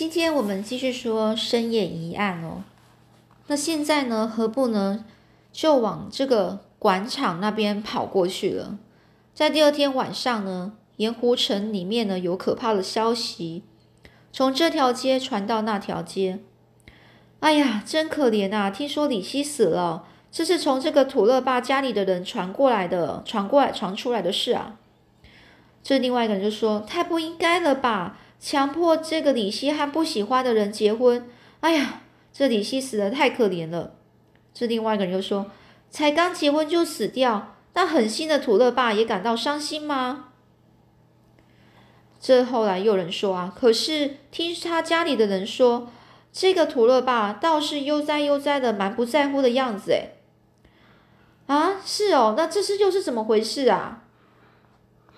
今天我们继续说深夜疑案哦。那现在呢，何不呢就往这个广场那边跑过去了？在第二天晚上呢，盐湖城里面呢有可怕的消息，从这条街传到那条街。哎呀，真可怜啊！听说李希死了，这是从这个土勒爸家里的人传过来的，传过来传出来的事啊。这另外一个人就说：“太不应该了吧，强迫这个李希和不喜欢的人结婚。哎呀，这李希死的太可怜了。”这另外一个人又说：“才刚结婚就死掉，那狠心的土勒爸也感到伤心吗？”这后来又有人说啊，可是听他家里的人说，这个土勒爸倒是悠哉悠哉的，蛮不在乎的样子。诶啊，是哦，那这是又是怎么回事啊？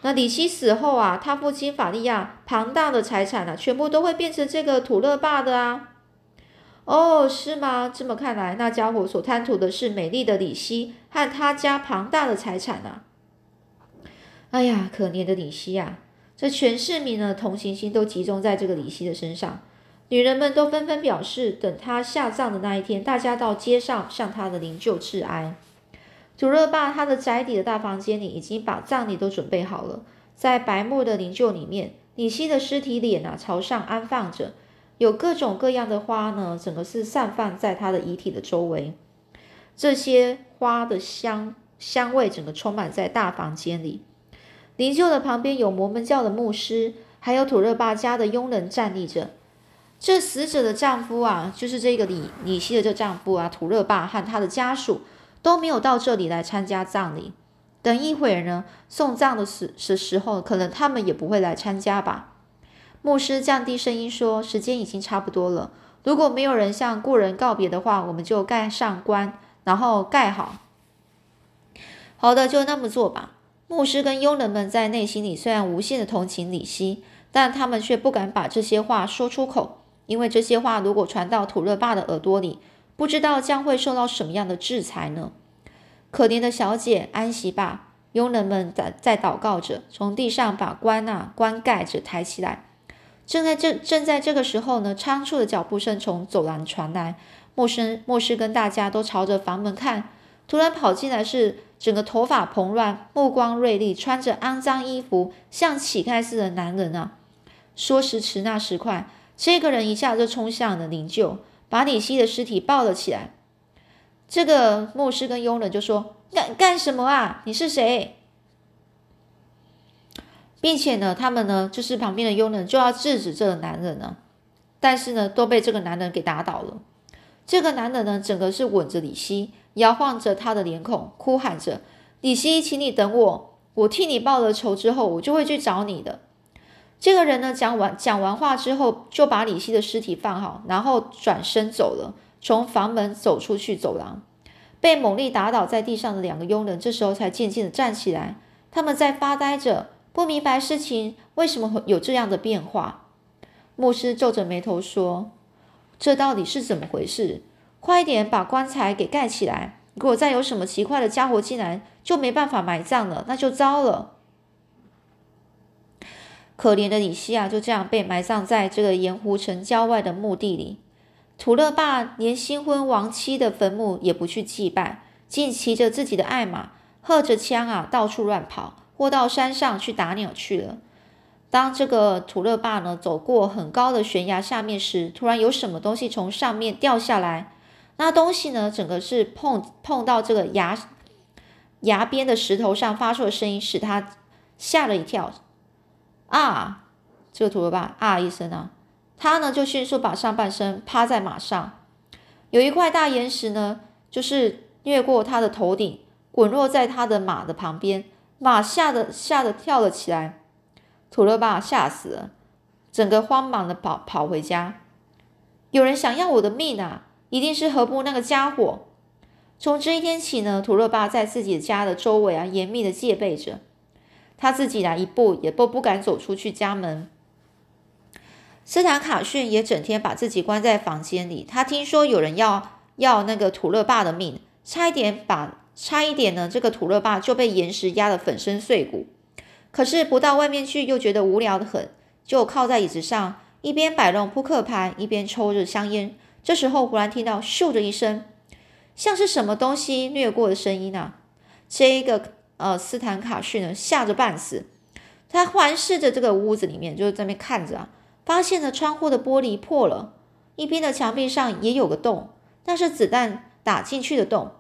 那李希死后啊，他父亲法利亚庞大的财产啊，全部都会变成这个土勒爸的啊。哦，是吗？这么看来，那家伙所贪图的是美丽的李希和他家庞大的财产啊。哎呀，可怜的李希呀！这全市民的同情心都集中在这个李希的身上，女人们都纷纷表示，等他下葬的那一天，大家到街上向他的灵柩致哀。土勒爸他的宅邸的大房间里已经把葬礼都准备好了，在白木的灵柩里面，李希的尸体脸啊朝上安放着，有各种各样的花呢，整个是散放在他的遗体的周围，这些花的香香味整个充满在大房间里。灵柩的旁边有摩门教的牧师，还有土热巴家的佣人站立着。这死者的丈夫啊，就是这个李李希的这丈夫啊，土热巴和他的家属。都没有到这里来参加葬礼。等一会儿呢，送葬的时时时候，可能他们也不会来参加吧。牧师降低声音说：“时间已经差不多了，如果没有人向故人告别的话，我们就盖上棺，然后盖好。”好的，就那么做吧。牧师跟佣人们在内心里虽然无限的同情李希，但他们却不敢把这些话说出口，因为这些话如果传到土勒爸的耳朵里。不知道将会受到什么样的制裁呢？可怜的小姐，安息吧！佣人们在在祷告着，从地上把棺啊棺盖着抬起来。正在这正在这个时候呢，仓促的脚步声从走廊传来。陌生牧师跟大家都朝着房门看，突然跑进来是整个头发蓬乱、目光锐利、穿着肮脏衣服像乞丐似的男人啊！说时迟，那时快，这个人一下就冲向了灵柩。把李希的尸体抱了起来，这个牧师跟佣人就说：“干干什么啊？你是谁？”并且呢，他们呢，就是旁边的佣人就要制止这个男人呢，但是呢，都被这个男人给打倒了。这个男人呢，整个是吻着李希，摇晃着他的脸孔，哭喊着：“李希，请你等我，我替你报了仇之后，我就会去找你的。”这个人呢，讲完讲完话之后，就把李希的尸体放好，然后转身走了，从房门走出去走廊。被猛力打倒在地上的两个佣人，这时候才渐渐的站起来。他们在发呆着，不明白事情为什么会有这样的变化。牧师皱着眉头说：“这到底是怎么回事？快一点把棺材给盖起来！如果再有什么奇怪的家伙进来，就没办法埋葬了，那就糟了。”可怜的李希亚，就这样被埋葬在这个盐湖城郊外的墓地里。土勒爸连新婚亡妻的坟墓也不去祭拜，竟骑着自己的爱马，喝着枪啊，到处乱跑，或到山上去打鸟去了。当这个土勒爸呢走过很高的悬崖下面时，突然有什么东西从上面掉下来。那东西呢，整个是碰碰到这个崖崖边的石头上，发出的声音使他吓了一跳。啊！这个土勒爸啊一声啊，他呢就迅速把上半身趴在马上，有一块大岩石呢，就是越过他的头顶，滚落在他的马的旁边，马吓得吓得跳了起来，土勒爸吓死了，整个慌忙的跑跑回家。有人想要我的命啊！一定是何布那个家伙。从这一天起呢，土乐爸在自己家的周围啊，严密的戒备着。他自己呢，一步也都不敢走出去家门。斯坦卡逊也整天把自己关在房间里。他听说有人要要那个土勒爸的命，差一点把差一点呢，这个土勒爸就被岩石压得粉身碎骨。可是不到外面去又觉得无聊的很，就靠在椅子上一边摆弄扑克牌，一边抽着香烟。这时候，忽然听到咻的一声，像是什么东西掠过的声音啊！这一个呃，斯坦卡逊呢，吓着半死。他环视着这个屋子里面，就是在那边看着啊，发现了窗户的玻璃破了，一边的墙壁上也有个洞，那是子弹打进去的洞。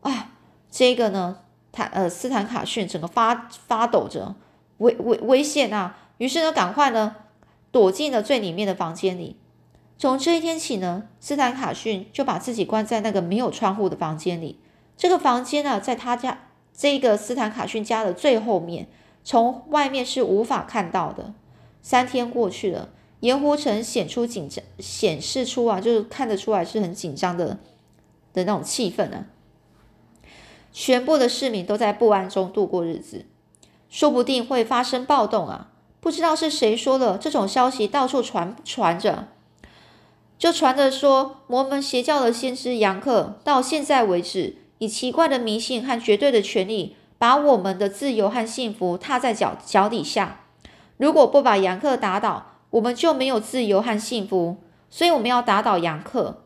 啊，这个呢，他呃，斯坦卡逊整个发发抖着，危危危险啊！于是呢，赶快呢，躲进了最里面的房间里。从这一天起呢，斯坦卡逊就把自己关在那个没有窗户的房间里。这个房间呢，在他家这个斯坦卡逊家的最后面。从外面是无法看到的。三天过去了，盐湖城显出紧张，显示出啊，就是看得出来是很紧张的的那种气氛啊。全部的市民都在不安中度过日子，说不定会发生暴动啊！不知道是谁说的，这种消息到处传传着，就传着说摩门邪教的先知杨克到现在为止，以奇怪的迷信和绝对的权力。把我们的自由和幸福踏在脚脚底下。如果不把杨克打倒，我们就没有自由和幸福。所以我们要打倒杨克。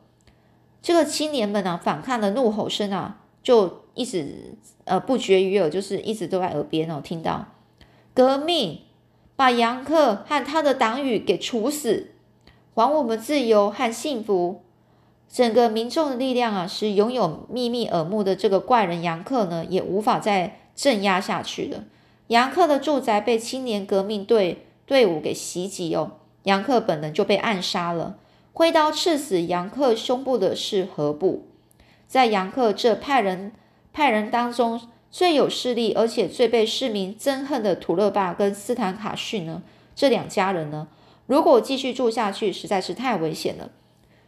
这个青年们啊，反抗的怒吼声啊，就一直呃不绝于耳，就是一直都在耳边哦，听到革命，把杨克和他的党羽给处死，还我们自由和幸福。整个民众的力量啊，是拥有秘密耳目的这个怪人杨克呢，也无法再。镇压下去了。杨克的住宅被青年革命队队伍给袭击哦，杨克本人就被暗杀了。挥刀刺死杨克胸部的是何布。在杨克这派人派人当中，最有势力而且最被市民憎恨的土勒巴跟斯坦卡逊呢，这两家人呢，如果继续住下去，实在是太危险了。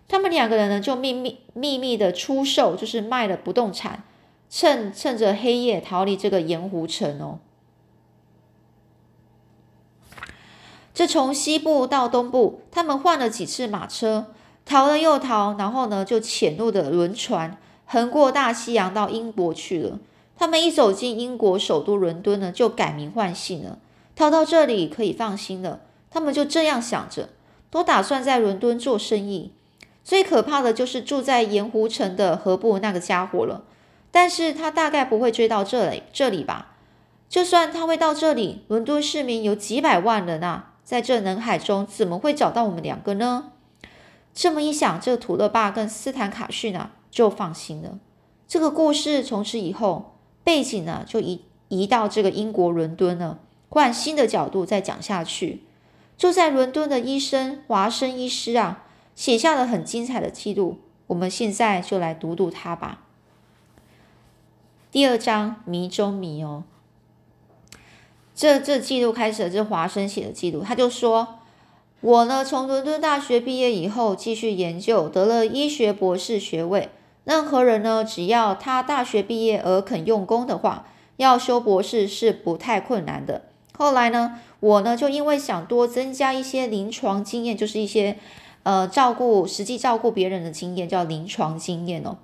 他们两个人呢，就秘密秘密的出售，就是卖了不动产。趁趁着黑夜逃离这个盐湖城哦。这从西部到东部，他们换了几次马车，逃了又逃，然后呢就潜入的轮船，横过大西洋到英国去了。他们一走进英国首都伦敦呢，就改名换姓了，逃到这里可以放心了。他们就这样想着，都打算在伦敦做生意。最可怕的就是住在盐湖城的河部那个家伙了。但是他大概不会追到这里，这里吧？就算他会到这里，伦敦市民有几百万人啊，在这人海中怎么会找到我们两个呢？这么一想，这个土勒爸跟斯坦卡逊啊就放心了。这个故事从此以后背景呢就移移到这个英国伦敦了，换新的角度再讲下去。住在伦敦的医生华生医师啊，写下了很精彩的记录。我们现在就来读读他吧。第二章迷中迷哦，这这记录开始，是华生写的记录。他就说：“我呢，从伦敦大学毕业以后，继续研究，得了医学博士学位。任何人呢，只要他大学毕业而肯用功的话，要修博士是不太困难的。后来呢，我呢，就因为想多增加一些临床经验，就是一些呃照顾实际照顾别人的经验，叫临床经验哦。”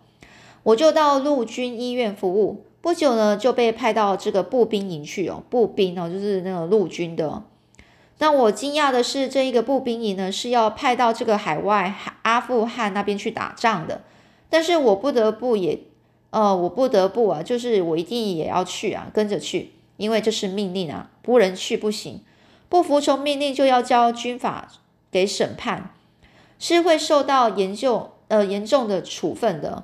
我就到陆军医院服务，不久呢就被派到这个步兵营去哦。步兵哦，就是那个陆军的。但我惊讶的是，这一个步兵营呢是要派到这个海外阿富汗那边去打仗的。但是我不得不也，呃，我不得不啊，就是我一定也要去啊，跟着去，因为这是命令啊，不能去不行。不服从命令就要交军法给审判，是会受到严重呃严重的处分的。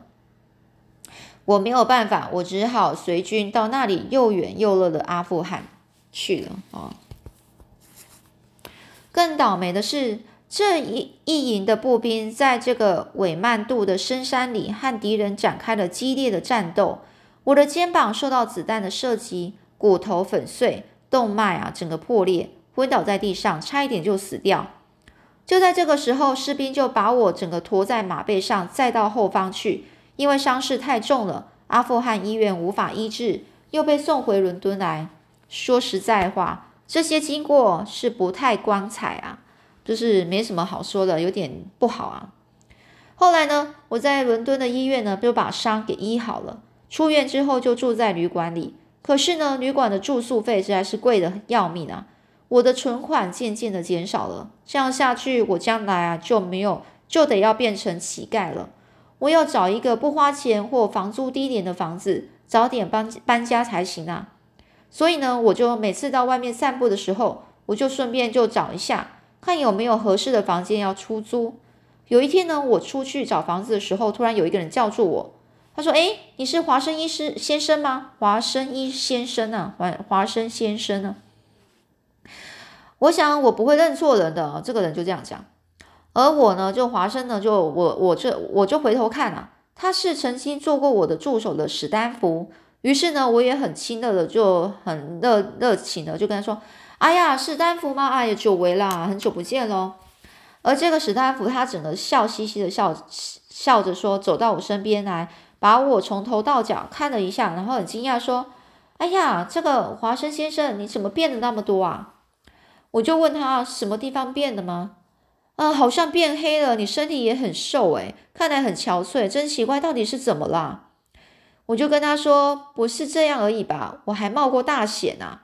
我没有办法，我只好随军到那里又远又热的阿富汗去了啊。更倒霉的是，这一一营的步兵在这个伪曼杜的深山里和敌人展开了激烈的战斗。我的肩膀受到子弹的射击，骨头粉碎，动脉啊整个破裂，昏倒在地上，差一点就死掉。就在这个时候，士兵就把我整个驮在马背上，载到后方去。因为伤势太重了，阿富汗医院无法医治，又被送回伦敦来。说实在话，这些经过是不太光彩啊，就是没什么好说的，有点不好啊。后来呢，我在伦敦的医院呢，就把伤给医好了。出院之后就住在旅馆里，可是呢，旅馆的住宿费实在是贵的要命啊。我的存款渐渐的减少了。这样下去，我将来啊就没有，就得要变成乞丐了。我要找一个不花钱或房租低廉的房子，早点搬搬家才行啊。所以呢，我就每次到外面散步的时候，我就顺便就找一下，看有没有合适的房间要出租。有一天呢，我出去找房子的时候，突然有一个人叫住我。他说：“哎，你是华生医师先生吗？华生医先生啊，华华生先生呢？我想我不会认错人的。这个人就这样讲。而我呢，就华生呢，就我我这我就回头看啊，他是曾经做过我的助手的史丹福。于是呢，我也很亲热的，就很热热情的就跟他说：‘哎呀，史丹福吗？哎呀，久违啦，很久不见喽。’而这个史丹福他整个笑嘻嘻的笑笑着说，走到我身边来。”把我从头到脚看了一下，然后很惊讶说：“哎呀，这个华生先生，你怎么变得那么多啊？”我就问他什么地方变的吗？啊，好像变黑了。你身体也很瘦诶，看来很憔悴，真奇怪，到底是怎么啦？我就跟他说：“不是这样而已吧，我还冒过大险啊。”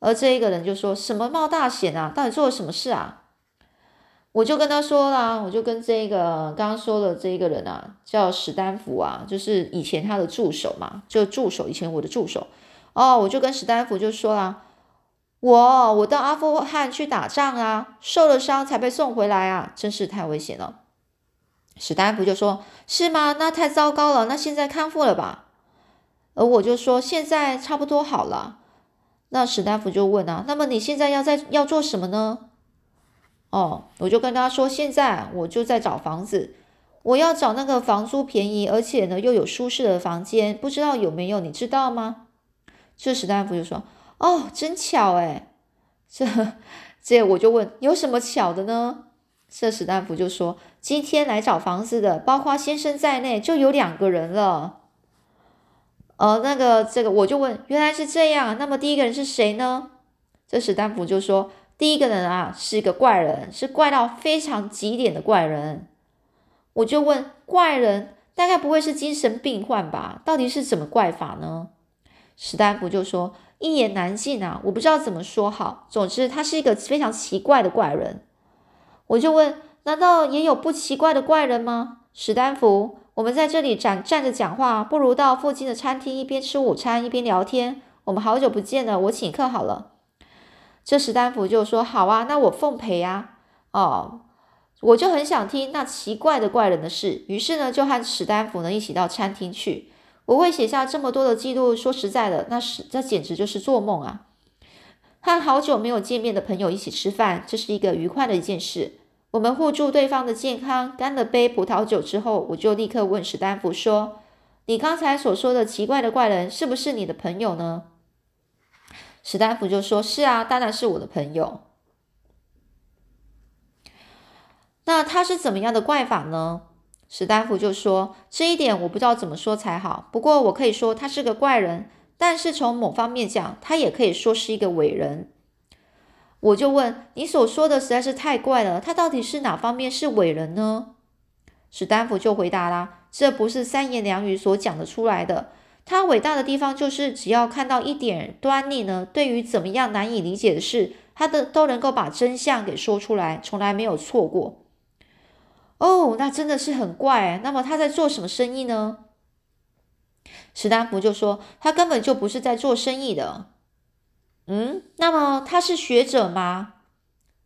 而这一个人就说什么冒大险啊？到底做了什么事啊？我就跟他说啦，我就跟这个刚刚说的这一个人啊，叫史丹福啊，就是以前他的助手嘛，就助手，以前我的助手哦，我就跟史丹福就说啦，我我到阿富汗去打仗啊，受了伤才被送回来啊，真是太危险了。史丹福就说：“是吗？那太糟糕了。那现在康复了吧？”而我就说：“现在差不多好了。”那史丹福就问啊：“那么你现在要在要做什么呢？”哦，我就跟他说，现在我就在找房子，我要找那个房租便宜，而且呢又有舒适的房间，不知道有没有，你知道吗？这史丹福就说：“哦，真巧哎。”这这我就问有什么巧的呢？这史丹福就说：“今天来找房子的，包括先生在内，就有两个人了。”呃，那个这个我就问，原来是这样，那么第一个人是谁呢？这史丹福就说。第一个人啊，是一个怪人，是怪到非常极点的怪人。我就问怪人，大概不会是精神病患吧？到底是怎么怪法呢？史丹福就说一言难尽啊，我不知道怎么说好。总之，他是一个非常奇怪的怪人。我就问，难道也有不奇怪的怪人吗？史丹福，我们在这里站站着讲话，不如到附近的餐厅一边吃午餐一边聊天。我们好久不见了，我请客好了。这史丹福就说：“好啊，那我奉陪呀。”哦，我就很想听那奇怪的怪人的事，于是呢，就和史丹福呢一起到餐厅去。我会写下这么多的记录，说实在的，那是这简直就是做梦啊！和好久没有见面的朋友一起吃饭，这是一个愉快的一件事。我们互助对方的健康，干了杯葡萄酒之后，我就立刻问史丹福说：“你刚才所说的奇怪的怪人，是不是你的朋友呢？”史丹福就说：“是啊，当然是我的朋友。那他是怎么样的怪法呢？”史丹福就说：“这一点我不知道怎么说才好。不过我可以说他是个怪人，但是从某方面讲，他也可以说是一个伟人。”我就问：“你所说的实在是太怪了，他到底是哪方面是伟人呢？”史丹福就回答啦：“这不是三言两语所讲得出来的。”他伟大的地方就是，只要看到一点端倪呢，对于怎么样难以理解的事，他的都能够把真相给说出来，从来没有错过。哦，那真的是很怪。那么他在做什么生意呢？史丹福就说，他根本就不是在做生意的。嗯，那么他是学者吗？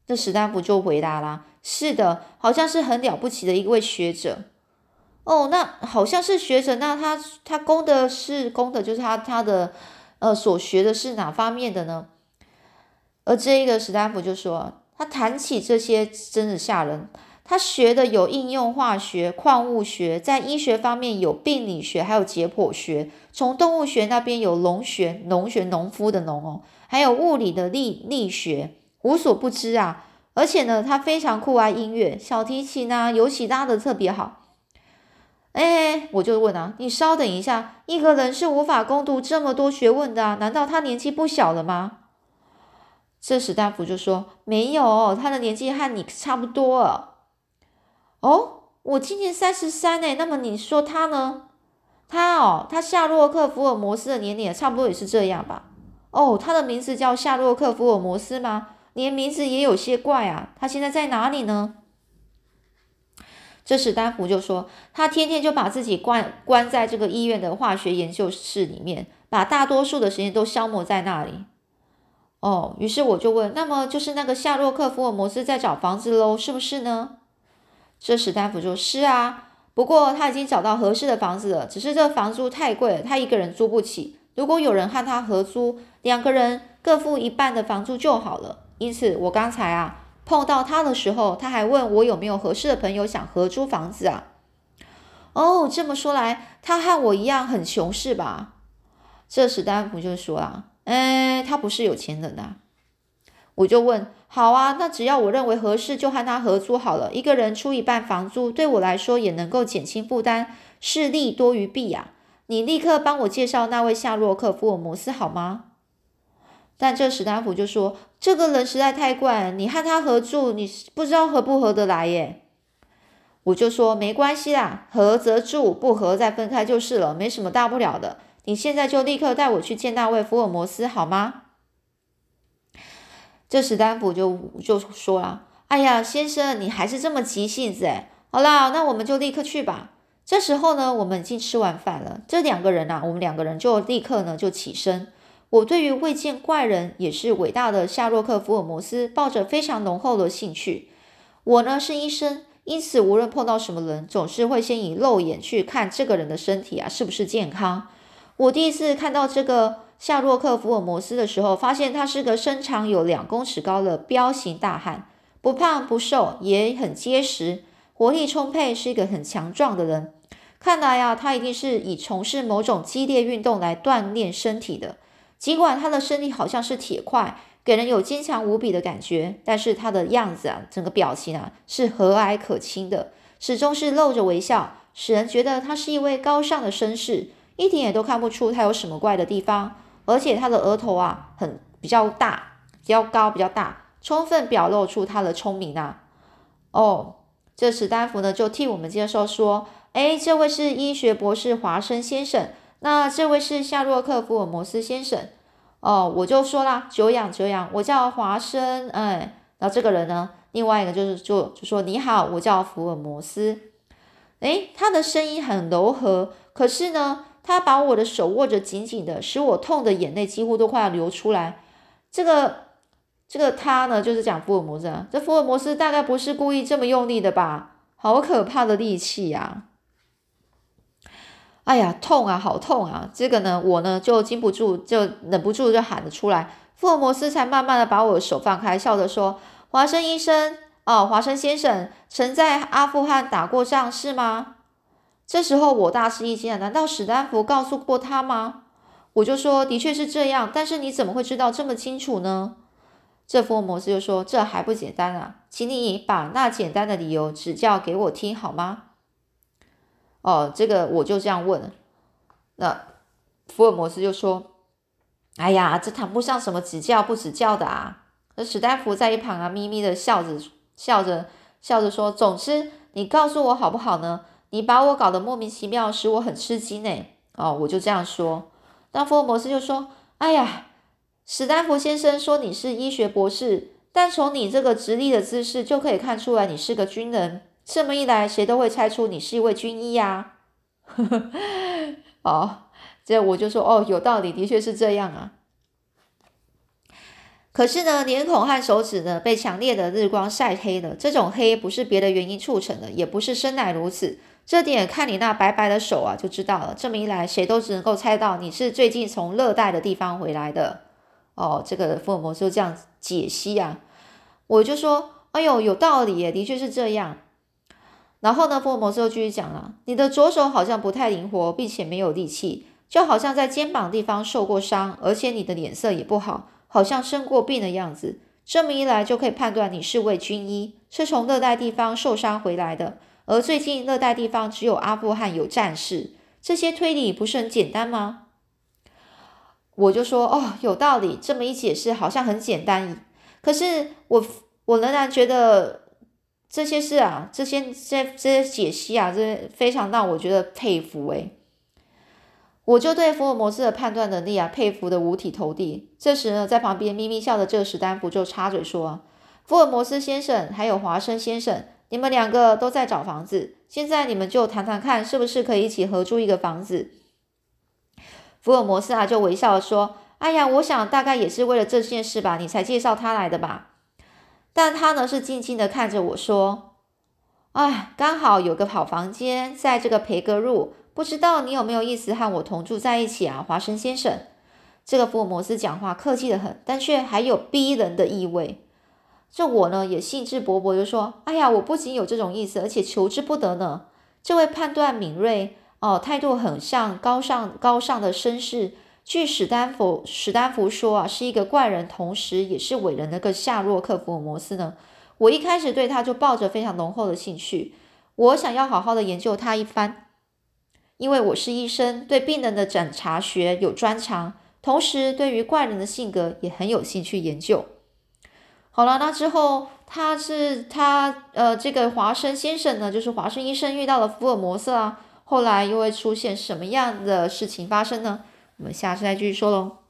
这史丹福就回答啦：是的，好像是很了不起的一位学者。哦，那好像是学者，那他他攻的是攻的，就是他他的呃所学的是哪方面的呢？而这个史丹福就说，他谈起这些真的吓人。他学的有应用化学、矿物学，在医学方面有病理学，还有解剖学。从动物学那边有农学，农学农夫的农哦，还有物理的力力学，无所不知啊。而且呢，他非常酷爱音乐，小提琴啊，尤其拉的特别好。哎，我就问啊，你稍等一下，一个人是无法攻读这么多学问的啊？难道他年纪不小了吗？这史丹福就说没有，他的年纪和你差不多。哦，我今年三十三呢，那么你说他呢？他哦，他夏洛克福尔摩斯的年龄也差不多也是这样吧？哦，他的名字叫夏洛克福尔摩斯吗？连名字也有些怪啊。他现在在哪里呢？这时丹福就说，他天天就把自己关关在这个医院的化学研究室里面，把大多数的时间都消磨在那里。哦，于是我就问，那么就是那个夏洛克·福尔摩斯在找房子喽，是不是呢？这史丹福说：“是啊，不过他已经找到合适的房子了，只是这房租太贵了，他一个人租不起。如果有人和他合租，两个人各付一半的房租就好了。因此，我刚才啊。”碰到他的时候，他还问我有没有合适的朋友想合租房子啊？哦，这么说来，他和我一样很穷是吧？这史丹福就说了：“哎，他不是有钱人呐。”我就问：“好啊，那只要我认为合适，就和他合租好了。一个人出一半房租，对我来说也能够减轻负担，是利多于弊呀。你立刻帮我介绍那位夏洛克·福尔摩斯好吗？”但这史丹福就说：“这个人实在太怪，你和他合住，你不知道合不合得来耶。”我就说：“没关系啦，合则住，不合再分开就是了，没什么大不了的。你现在就立刻带我去见那位福尔摩斯好吗？”这史丹福就就说了：“哎呀，先生，你还是这么急性子哎。好啦，那我们就立刻去吧。”这时候呢，我们已经吃完饭了。这两个人啊，我们两个人就立刻呢就起身。我对于未见怪人，也是伟大的夏洛克·福尔摩斯，抱着非常浓厚的兴趣。我呢是医生，因此无论碰到什么人，总是会先以肉眼去看这个人的身体啊是不是健康。我第一次看到这个夏洛克·福尔摩斯的时候，发现他是个身长有两公尺高的彪形大汉，不胖不瘦，也很结实，活力充沛，是一个很强壮的人。看来呀，他一定是以从事某种激烈运动来锻炼身体的。尽管他的身体好像是铁块，给人有坚强无比的感觉，但是他的样子啊，整个表情啊是和蔼可亲的，始终是露着微笑，使人觉得他是一位高尚的绅士，一点也都看不出他有什么怪的地方。而且他的额头啊很比较大，比较高，比较大，充分表露出他的聪明啊。哦，这史丹福呢就替我们介绍说，哎，这位是医学博士华生先生。那这位是夏洛克·福尔摩斯先生哦，我就说啦，久仰久仰，我叫华生，哎，然后这个人呢，另外一个就是就就说你好，我叫福尔摩斯，哎，他的声音很柔和，可是呢，他把我的手握着紧紧的，使我痛的眼泪几乎都快要流出来。这个这个他呢，就是讲福尔摩斯，这福尔摩斯大概不是故意这么用力的吧？好可怕的力气呀！哎呀，痛啊，好痛啊！这个呢，我呢就禁不住，就忍不住就喊了出来。福尔摩斯才慢慢的把我的手放开，笑着说：“华生医生，哦，华生先生，曾在阿富汗打过仗是吗？”这时候我大吃一惊啊，难道史丹福告诉过他吗？我就说：“的确是这样，但是你怎么会知道这么清楚呢？”这福尔摩斯就说：“这还不简单啊，请你把那简单的理由指教给我听好吗？”哦，这个我就这样问，那福尔摩斯就说：“哎呀，这谈不上什么指教不指教的啊。”那史丹福在一旁啊，咪咪的笑着，笑着，笑着说：“总之，你告诉我好不好呢？你把我搞得莫名其妙，使我很吃惊呢。”哦，我就这样说。那福尔摩斯就说：“哎呀，史丹福先生说你是医学博士，但从你这个直立的姿势就可以看出来，你是个军人。”这么一来，谁都会猜出你是一位军医呀。哦，这我就说哦，有道理，的确是这样啊。可是呢，脸孔和手指呢被强烈的日光晒黑了。这种黑不是别的原因促成的，也不是生来如此。这点看你那白白的手啊就知道了。这么一来，谁都只能够猜到你是最近从热带的地方回来的。哦，这个福尔摩斯这样解析啊，我就说，哎呦，有道理耶，的确是这样。然后呢，福尔摩斯又继续讲了：“你的左手好像不太灵活，并且没有力气，就好像在肩膀地方受过伤，而且你的脸色也不好，好像生过病的样子。这么一来，就可以判断你是位军医，是从热带地方受伤回来的。而最近热带地方只有阿富汗有战事，这些推理不是很简单吗？”我就说：“哦，有道理。这么一解释，好像很简单。可是我我仍然觉得。”这些事啊，这些这这些解析啊，这非常让我觉得佩服诶。我就对福尔摩斯的判断能力啊佩服的五体投地。这时呢，在旁边咪咪笑的这个史丹福就插嘴说：“福尔摩斯先生，还有华生先生，你们两个都在找房子，现在你们就谈谈看，是不是可以一起合租一个房子？”福尔摩斯啊就微笑的说：“哎呀，我想大概也是为了这件事吧，你才介绍他来的吧？”但他呢是静静的看着我说：“哎，刚好有个好房间在这个培格路。”不知道你有没有意思和我同住在一起啊，华生先生？这个福尔摩斯讲话客气的很，但却还有逼人的意味。这我呢也兴致勃勃就说：“哎呀，我不仅有这种意思，而且求之不得呢。”这位判断敏锐哦，态度很像高尚高尚的绅士。据史丹福史丹福说啊，是一个怪人，同时也是伟人的个夏洛克福尔摩斯呢。我一开始对他就抱着非常浓厚的兴趣，我想要好好的研究他一番。因为我是医生，对病人的诊查学有专长，同时对于怪人的性格也很有兴趣研究。好了，那之后他是他呃，这个华生先生呢，就是华生医生遇到了福尔摩斯啊，后来又会出现什么样的事情发生呢？我们下次再继续说喽。